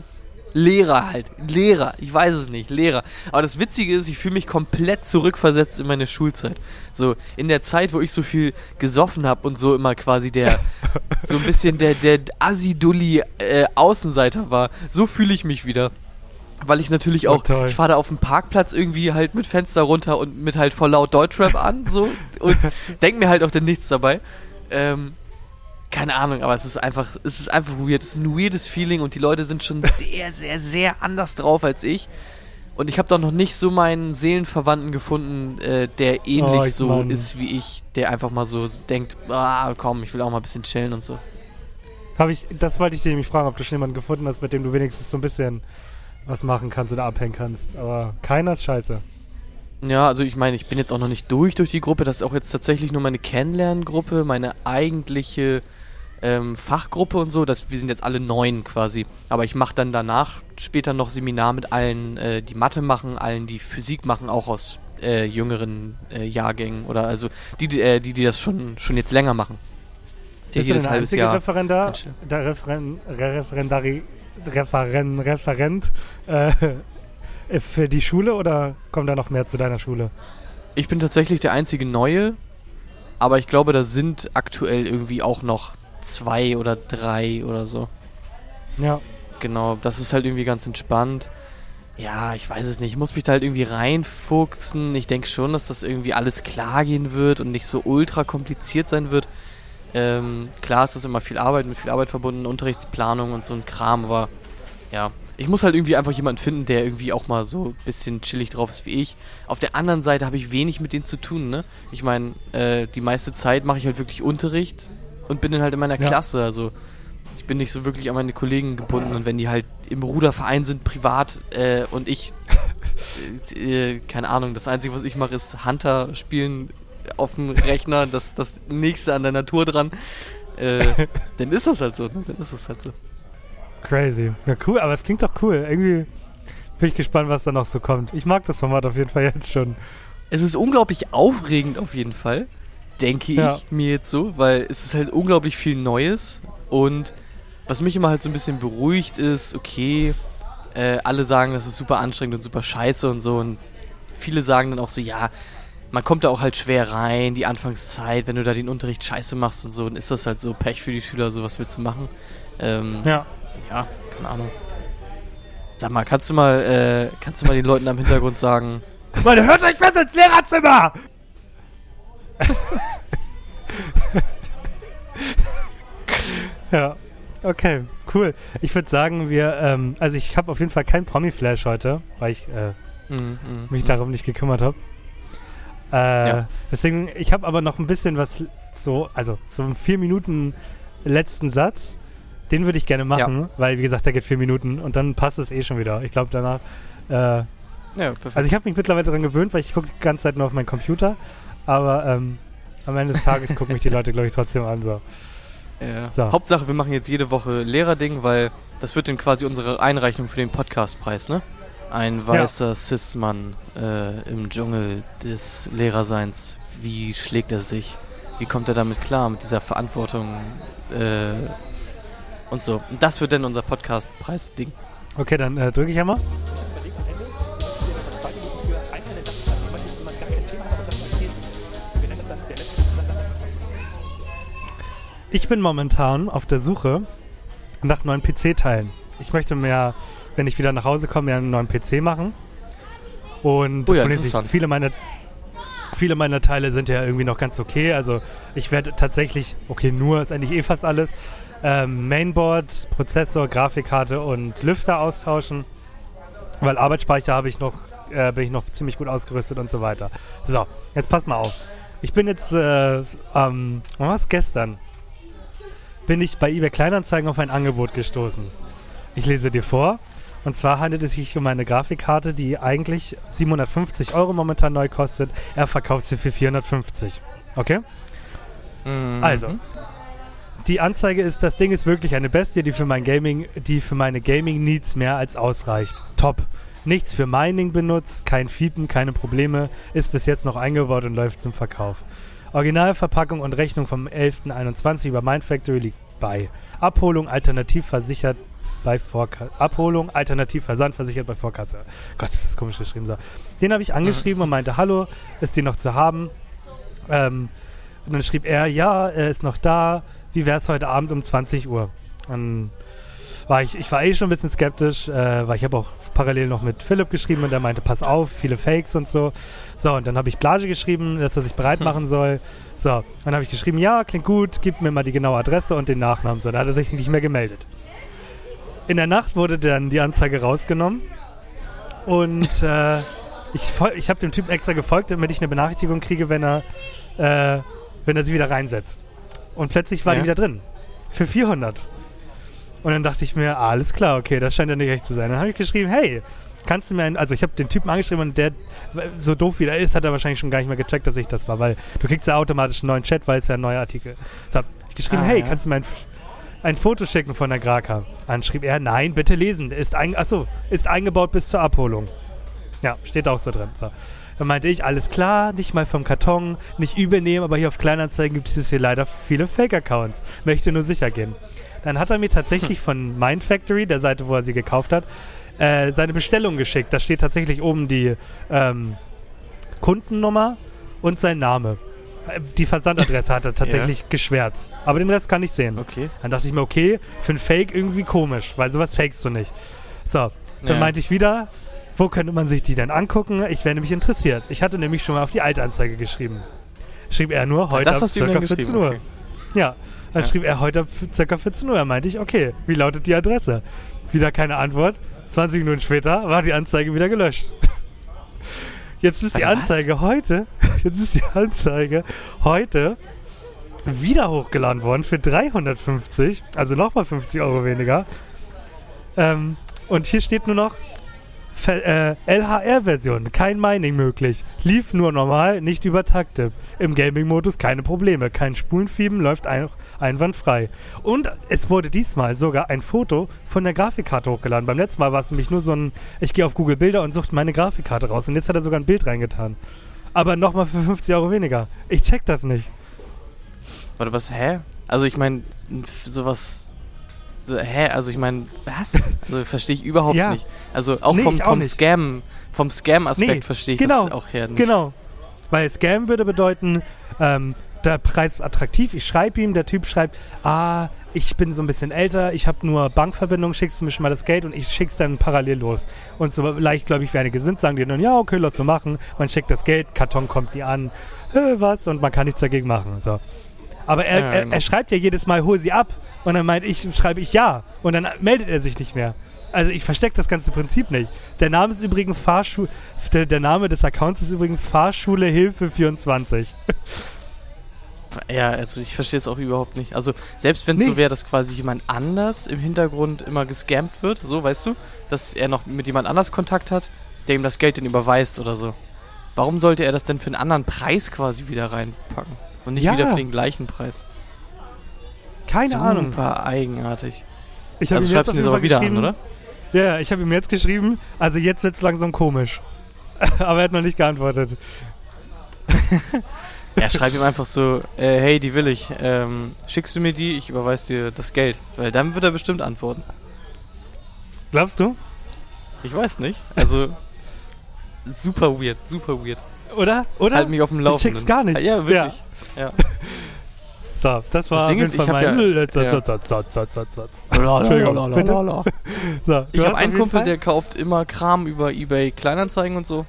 Lehrer halt. Lehrer. Ich weiß es nicht. Lehrer. Aber das Witzige ist, ich fühle mich komplett zurückversetzt in meine Schulzeit. So, in der Zeit, wo ich so viel gesoffen habe und so immer quasi der, [LAUGHS] so ein bisschen der, der Assi-Dulli äh, Außenseiter war. So fühle ich mich wieder. Weil ich natürlich auch, toll. ich fahre da auf dem Parkplatz irgendwie halt mit Fenster runter und mit halt voll laut Deutschrap an, so. Und [LAUGHS] denk mir halt auch dann nichts dabei. Ähm, keine Ahnung, aber es ist einfach, es ist einfach weird. Es ist ein weirdes Feeling und die Leute sind schon [LAUGHS] sehr, sehr, sehr anders drauf als ich. Und ich habe doch noch nicht so meinen Seelenverwandten gefunden, äh, der ähnlich Oh, so Mann. ist wie ich, der einfach mal so denkt, ah, komm, ich will auch mal ein bisschen chillen und so. Hab ich, das wollte ich dich nämlich fragen, ob du schon jemanden gefunden hast, mit dem du wenigstens so ein bisschen was machen kannst oder abhängen kannst. Aber keiner ist scheiße. Ja, also ich meine, ich bin jetzt auch noch nicht durch durch die Gruppe. Das ist auch jetzt tatsächlich nur meine Kennenlerngruppe, meine eigentliche ähm, Fachgruppe und so. Das, wir sind jetzt alle neun quasi. Aber ich mache dann danach später noch Seminar mit allen, äh, die Mathe machen, allen, die Physik machen, auch aus äh, jüngeren äh, Jahrgängen oder also die, die, äh, die, die das schon, schon jetzt länger machen. Die Bist du jedes der halbes einzige Jahr. Referendar, der Referen, Re- Referendari, Referen, Referent äh, [LAUGHS] für die Schule oder kommt da noch mehr zu deiner Schule? Ich bin tatsächlich der einzige Neue, aber ich glaube, da sind aktuell irgendwie auch noch zwei oder drei oder so. Ja, Genau, das ist halt irgendwie ganz entspannt. Ja, ich weiß es nicht. Ich muss mich da halt irgendwie reinfuchsen. Ich denke schon, dass das irgendwie alles klar gehen wird und nicht so ultra kompliziert sein wird. Ähm, klar ist das immer viel Arbeit, mit viel Arbeit verbunden, Unterrichtsplanung und so ein Kram, aber ja. Ich muss halt irgendwie einfach jemanden finden, der irgendwie auch mal so ein bisschen chillig drauf ist wie ich. Auf der anderen Seite habe ich wenig mit denen zu tun, ne? Ich meine, äh, die meiste Zeit mache ich halt wirklich Unterricht und bin dann halt in meiner Ja. Klasse, also ich bin nicht so wirklich an meine Kollegen gebunden und wenn die halt im Ruderverein sind, privat äh, und ich, äh, äh, keine Ahnung, das Einzige, was ich mache, ist Hunter spielen auf dem Rechner, das, das nächste an der Natur dran, äh, [LAUGHS] dann ist das halt so, ne? dann ist das halt so. crazy. Ja, cool, aber es klingt doch cool. Irgendwie bin ich gespannt, was da noch so kommt. Ich mag das Format auf jeden Fall jetzt schon. Es ist unglaublich aufregend auf jeden Fall, denke Ja. ich mir jetzt so, weil es ist halt unglaublich viel Neues und was mich immer halt so ein bisschen beruhigt ist, okay, äh, alle sagen, das ist super anstrengend und super scheiße und so und viele sagen dann auch so, ja, man kommt da auch halt schwer rein, die Anfangszeit, wenn du da den Unterricht scheiße machst und so, dann ist das halt so Pech für die Schüler, so was willst du machen? Ähm, Ja. ja, keine Ahnung. Sag mal, kannst du mal, äh, kannst du mal den Leuten am Hintergrund sagen, Leute, hört euch besser ins Lehrerzimmer! [LAUGHS] ja, okay, cool. Ich würde sagen, wir, ähm, also ich habe auf jeden Fall kein Promi-Flash heute, weil ich äh, mm, mm, mich mm. darum nicht gekümmert habe. Äh, Ja. Deswegen, ich habe aber noch ein bisschen was so, also so einen vier Minuten letzten Satz. Den würde ich gerne machen, weil wie gesagt, der geht vier Minuten und dann passt es eh schon wieder. Ich glaube danach. Äh, Ja, perfekt. also ich habe mich mittlerweile daran gewöhnt, weil ich gucke die ganze Zeit nur auf meinen Computer. Aber ähm, am Ende des Tages gucken mich die Leute, glaube ich, trotzdem an. So. ja. so. Hauptsache, wir machen jetzt jede Woche Lehrerding, weil das wird dann quasi unsere Einreichung für den Podcastpreis, ne? Ein weißer Cis-Mann äh, im Dschungel des Lehrerseins. Wie schlägt er sich? Wie kommt er damit klar, mit dieser Verantwortung äh, und so. Und das wird dann unser Podcastpreis-Ding. Okay, dann äh, drücke ich einmal. Ich Ich bin momentan auf der Suche nach neuen PC-Teilen. Ich möchte mir, wenn ich wieder nach Hause komme, mir einen neuen PC machen. Und Oh ja, viele meiner viele meiner Teile sind ja irgendwie noch ganz okay. Also ich werde tatsächlich, okay, nur ist eigentlich eh fast alles, ähm, Mainboard, Prozessor, Grafikkarte und Lüfter austauschen. Weil Arbeitsspeicher habe ich noch, äh, bin ich noch ziemlich gut ausgerüstet und so weiter. So, jetzt pass mal auf. Ich bin jetzt, äh, ähm, was gestern? Bin ich bei eBay Kleinanzeigen auf ein Angebot gestoßen. Ich lese dir vor. Und zwar handelt es sich um eine Grafikkarte, die eigentlich 750 Euro momentan neu kostet. Er verkauft sie für 450. Okay? Mhm. Also, die Anzeige ist, das Ding ist wirklich eine Bestie, die für mein Gaming, die für meine Gaming Needs mehr als ausreicht. Top. Nichts für Mining benutzt, kein Fiepen, keine Probleme, ist bis jetzt noch eingebaut und läuft zum Verkauf. Originalverpackung und Rechnung vom 11.21 über Mindfactory liegt bei. Abholung alternativ versichert bei Vorkasse. Abholung alternativ Versand versichert bei Vorkasse. Gott, ist das komisch geschrieben. So. Den habe ich angeschrieben und meinte, hallo, ist die noch zu haben? Ähm, und dann schrieb er, ja, er ist noch da. Wie wäre es heute Abend um 20 Uhr? Dann war ich, ich war eh schon ein bisschen skeptisch, äh, weil ich habe auch parallel noch mit Philipp geschrieben und der meinte, pass auf, viele Fakes und so. So, und dann habe ich Blage geschrieben, dass er sich bereit machen soll. So, dann habe ich geschrieben, ja, klingt gut, gib mir mal die genaue Adresse und den Nachnamen. So, da hat er sich nicht mehr gemeldet. In der Nacht wurde dann die Anzeige rausgenommen und äh, ich, ich habe dem Typen extra gefolgt, damit ich eine Benachrichtigung kriege, wenn er, äh, wenn er sie wieder reinsetzt. Und plötzlich war Ja. die wieder drin. Für 400. Und dann dachte ich mir, ah, alles klar, okay, das scheint ja nicht echt zu sein. Dann habe ich geschrieben, hey, kannst du mir einen, also ich habe den Typen angeschrieben und der, so doof wie der ist, hat er wahrscheinlich schon gar nicht mehr gecheckt, dass ich das war, weil du kriegst ja automatisch einen neuen Chat, weil es ja ein neuer Artikel. So hab ich geschrieben, Ah, hey, ja. kannst du mir ein, ein Foto schicken von der Graka? Dann schrieb er, nein, bitte lesen, ist, ein, achso, ist eingebaut bis zur Abholung. Ja, steht auch so drin. So. Dann meinte ich, alles klar, nicht mal vom Karton, nicht übel nehmen, aber hier auf Kleinanzeigen gibt es hier leider viele Fake-Accounts. Möchte nur sicher gehen. Dann hat er mir tatsächlich von Mindfactory, der Seite, wo er sie gekauft hat, äh, seine Bestellung geschickt. Da steht tatsächlich oben die ähm, Kundennummer und sein Name. Äh, Die Versandadresse hat er [LAUGHS] tatsächlich geschwärzt. Aber den Rest kann ich sehen. Okay. Dann dachte ich mir, okay, für ein Fake irgendwie komisch, weil sowas fakest du nicht. So, dann Ja. meinte ich wieder, wo könnte man sich die denn angucken? Ich wäre nämlich interessiert. Ich hatte nämlich schon mal auf die Altanzeige geschrieben. Schrieb er nur, heute das ab circa dann 14 geschrieben, Uhr. okay. Ja, dann Ja. schrieb er heute circa 14 Uhr. Meinte ich, okay, wie lautet die Adresse? Wieder keine Antwort. 20 Minuten später war die Anzeige wieder gelöscht. [LAUGHS] Jetzt ist die Also was? Anzeige heute, [LAUGHS] jetzt ist die Anzeige heute wieder hochgeladen worden für 350, also nochmal 50 Euro weniger. Ähm, und hier steht nur noch äh, LHR-Version, kein Mining möglich. Lief nur normal, nicht übertaktet. Im Gaming-Modus keine Probleme, kein Spulenfieben, läuft ein einwandfrei. Und es wurde diesmal sogar ein Foto von der Grafikkarte hochgeladen. Beim letzten Mal war es nämlich nur so ein, ich gehe auf Google Bilder und suche meine Grafikkarte raus. Und jetzt hat er sogar ein Bild reingetan. Aber nochmal für 50 Euro weniger. Ich check das nicht. Warte, was, hä? Also ich meine, sowas. So, hä? Also ich meine, was? Also verstehe ich überhaupt [LAUGHS] Ja. nicht. Also auch Nee, vom, auch vom nicht. Scam, vom Scam-Aspekt Nee, verstehe ich genau, das auch her nicht. Genau. Weil Scam würde bedeuten, ähm, der Preis ist attraktiv, ich schreibe ihm, der Typ schreibt, ah, ich bin so ein bisschen älter, ich habe nur Bankverbindung, schickst du mir schon mal das Geld und ich schick's dann parallel los. Und so leicht, glaube ich, wie einige sind, sagen die dann, ja, okay, lass so machen. Man schickt das Geld, Karton kommt die an, was, und man kann nichts dagegen machen. So. Aber er, Ja, er, er schreibt ja jedes Mal, hol sie ab. Und dann meint ich, schreibe ich ja. Und dann meldet er sich nicht mehr. Also ich verstecke das ganze Prinzip nicht. Der Name ist übrigens Fahrschule, der, der Name des Accounts ist übrigens Fahrschule Hilfe 24. [LAUGHS] Ja, also ich verstehe es auch überhaupt nicht. Also selbst wenn es Nee. so wäre, dass quasi jemand anders im Hintergrund immer gescampt wird, so weißt du, dass er noch mit jemand anders Kontakt hat, der ihm das Geld dann überweist oder so. Warum sollte er das denn für einen anderen Preis quasi wieder reinpacken? Und nicht Ja. wieder für den gleichen Preis? Keine Super Ahnung. eigenartig. Ich Also ihm schreibst du jetzt aber wieder an, geschrieben- oder? Ja, ich habe ihm jetzt geschrieben, also jetzt wird's langsam komisch. [LAUGHS] Aber er hat noch nicht geantwortet. [LAUGHS] Ja, schreib ihm einfach so, äh, hey, die will ich. Ähm, schickst du mir die, ich überweise dir das Geld. Weil dann wird er bestimmt antworten. Glaubst du? Ich weiß nicht. Also, super weird, super weird. Oder? Oder? Halt mich auf dem Ich Laufenden. check's gar nicht. Ja, wirklich. Ja. [LAUGHS] So, das war Das auf jeden ist, Fall ich mein ja- letzter ja. Satz, Satz, Satz, Satz, Satz, Satz. Entschuldigung, bitte. So, Ich habe einen Kumpel, Fall- der kauft immer Kram über eBay Kleinanzeigen und so.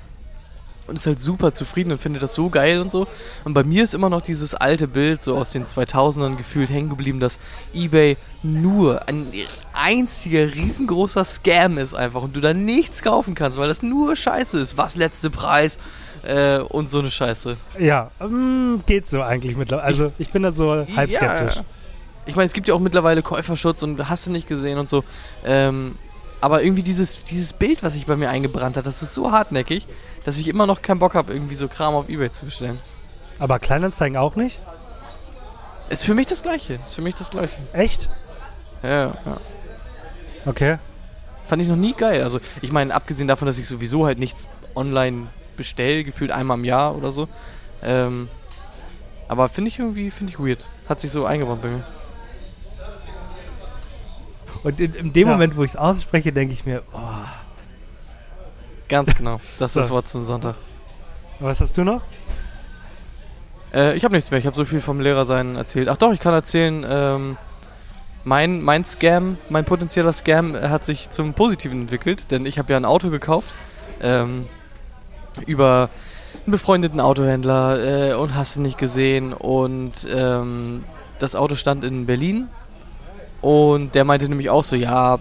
Und ist halt super zufrieden und findet das so geil und so. Und bei mir ist immer noch dieses alte Bild so aus den 2000ern gefühlt hängen geblieben, dass eBay nur ein einziger riesengroßer Scam ist einfach und du da nichts kaufen kannst, weil das nur Scheiße ist. Was letzte Preis äh, und so eine Scheiße. Ja, ähm, geht so eigentlich mittlerweile. Also ich bin da so halb Ja. skeptisch. Ich meine, es gibt ja auch mittlerweile Käuferschutz und hast du nicht gesehen und so. Ähm, aber irgendwie dieses, dieses Bild, was sich bei mir eingebrannt hat, das ist so hartnäckig, dass ich immer noch keinen Bock habe, irgendwie so Kram auf Ebay zu bestellen. Aber Kleinanzeigen auch nicht? Ist für mich das Gleiche. Ist für mich das Gleiche. Echt? Ja, ja. Okay. Fand ich noch nie geil. Also, ich meine, abgesehen davon, dass ich sowieso halt nichts online bestelle, gefühlt einmal im Jahr oder so. Ähm, aber finde ich irgendwie, finde ich weird. Hat sich so eingebrannt bei mir. Und in, in dem Ja. Moment, wo ich es ausspreche, denke ich mir, oh, Ganz genau. Das ist So. das Wort zum Sonntag. was hast du noch? Äh, ich habe nichts mehr. Ich habe so viel vom Lehrersein erzählt. Ach doch, ich kann erzählen, ähm, mein, mein Scam, mein potenzieller Scam hat sich zum Positiven entwickelt, denn ich habe ja ein Auto gekauft ähm, über einen befreundeten Autohändler äh, und hast du nicht gesehen und ähm, das Auto stand in Berlin und der meinte nämlich auch so, ja,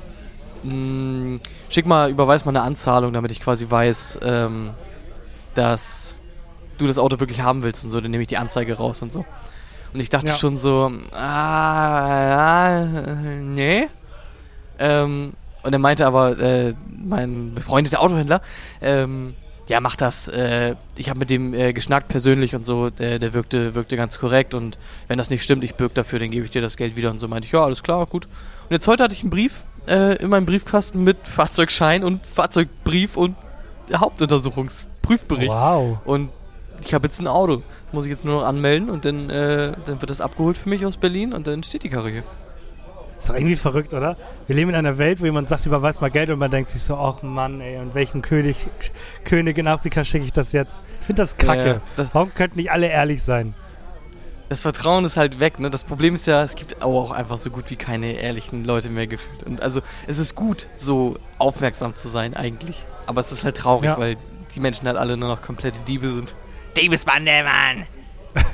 mh, schick mal, überweis mal eine Anzahlung, damit ich quasi weiß, ähm, dass du das Auto wirklich haben willst und so, dann nehme ich die Anzeige raus und so. Und ich dachte Ja. schon so, ah, äh, nee. Ähm, und er meinte aber, äh, mein befreundeter Autohändler, ähm, ja, mach das. Äh, ich habe mit dem äh, geschnackt persönlich und so, der, der wirkte, wirkte ganz korrekt und wenn das nicht stimmt, ich bürg dafür, dann gebe ich dir das Geld wieder und so meinte ich, ja, alles klar, gut. Und jetzt heute hatte ich einen Brief äh, in meinem Briefkasten mit Fahrzeugschein und Fahrzeugbrief und Hauptuntersuchungsprüfbericht. Wow. Und ich habe jetzt ein Auto. Das muss ich jetzt nur noch anmelden und dann, äh, dann wird das abgeholt für mich aus Berlin und dann steht die Karre hier. Ist doch irgendwie verrückt, oder? Wir leben in einer Welt, wo jemand sagt, überweis mal Geld und man denkt sich so, ach Mann, ey, und welchen König, König in Afrika schicke ich das jetzt? Ich finde das kacke. Ja, das, Warum könnten nicht alle ehrlich sein? das Vertrauen ist halt weg. Ne? Das Problem ist ja, es gibt auch einfach so gut wie keine ehrlichen Leute mehr gefühlt. Und also es ist gut, so aufmerksam zu sein eigentlich. Aber es ist halt traurig, Ja. weil die Menschen halt alle nur noch komplette Diebe sind. Diebesbande, Mann! [LAUGHS]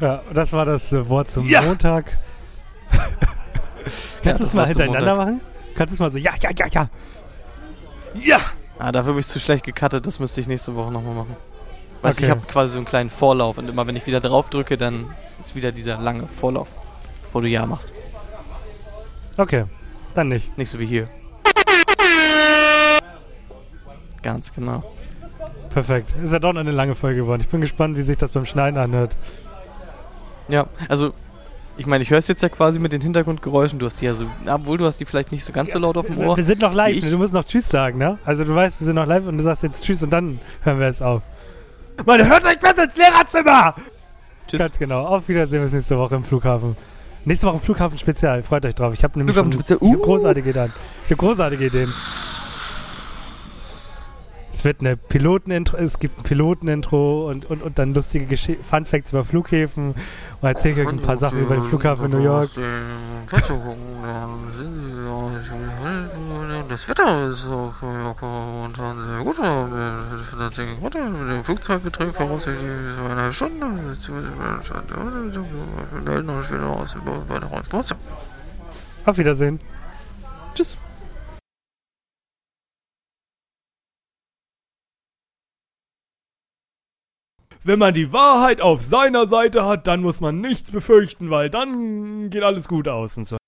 Ja, das war das äh, Wort zum Ja. Montag. [LAUGHS] Ja, Kannst du das es mal hintereinander Montag. machen? Kannst du es mal so, ja, ja, ja, ja. Ja! Ah, dafür habe ich zu schlecht gecuttet, das müsste ich nächste Woche nochmal machen. Weißt du, Okay. ich habe quasi so einen kleinen Vorlauf und immer wenn ich wieder drauf drücke, dann ist wieder dieser lange Vorlauf, bevor du Ja machst. Okay, dann nicht. Nicht so wie hier. Ganz genau. Perfekt. Ist ja doch noch eine lange Folge geworden. Ich bin gespannt, wie sich das beim Schneiden anhört. Ja, also ich meine, ich höre es jetzt ja quasi mit den Hintergrundgeräuschen. Du hast die ja so, obwohl du hast die vielleicht nicht so ganz so laut auf dem Ohr. Wir sind noch live. Du musst noch Tschüss sagen, ne? Also du weißt, wir sind noch live und du sagst jetzt Tschüss und dann hören wir es auf. Mann, hört euch besser ins Lehrerzimmer! Tschüss. Ganz genau. Auf Wiedersehen bis nächste Woche im Flughafen. Nächste Woche im Flughafen Spezial. Freut euch drauf. Ich habe nämlich schon, Flughafen-Spezial. ich hab Uh. großartige Ideen. Ich habe großartige Ideen. Es wird eine Pilotenintro, es gibt ein Pilotenintro und, und, und dann lustige Gesche Fun Facts über Flughäfen und erzähle euch ein paar Sachen über den Flughafen in New York. Das Wetter ist auch momentan sehr gut. Das Der Flugzeugbetrieb voraussichtlich so eineinhalb Stunden. Wir melden uns wieder aus über weitere. Auf Wiedersehen. Tschüss. Wenn man die Wahrheit auf seiner Seite hat, dann muss man nichts befürchten, weil dann geht alles gut aus und so.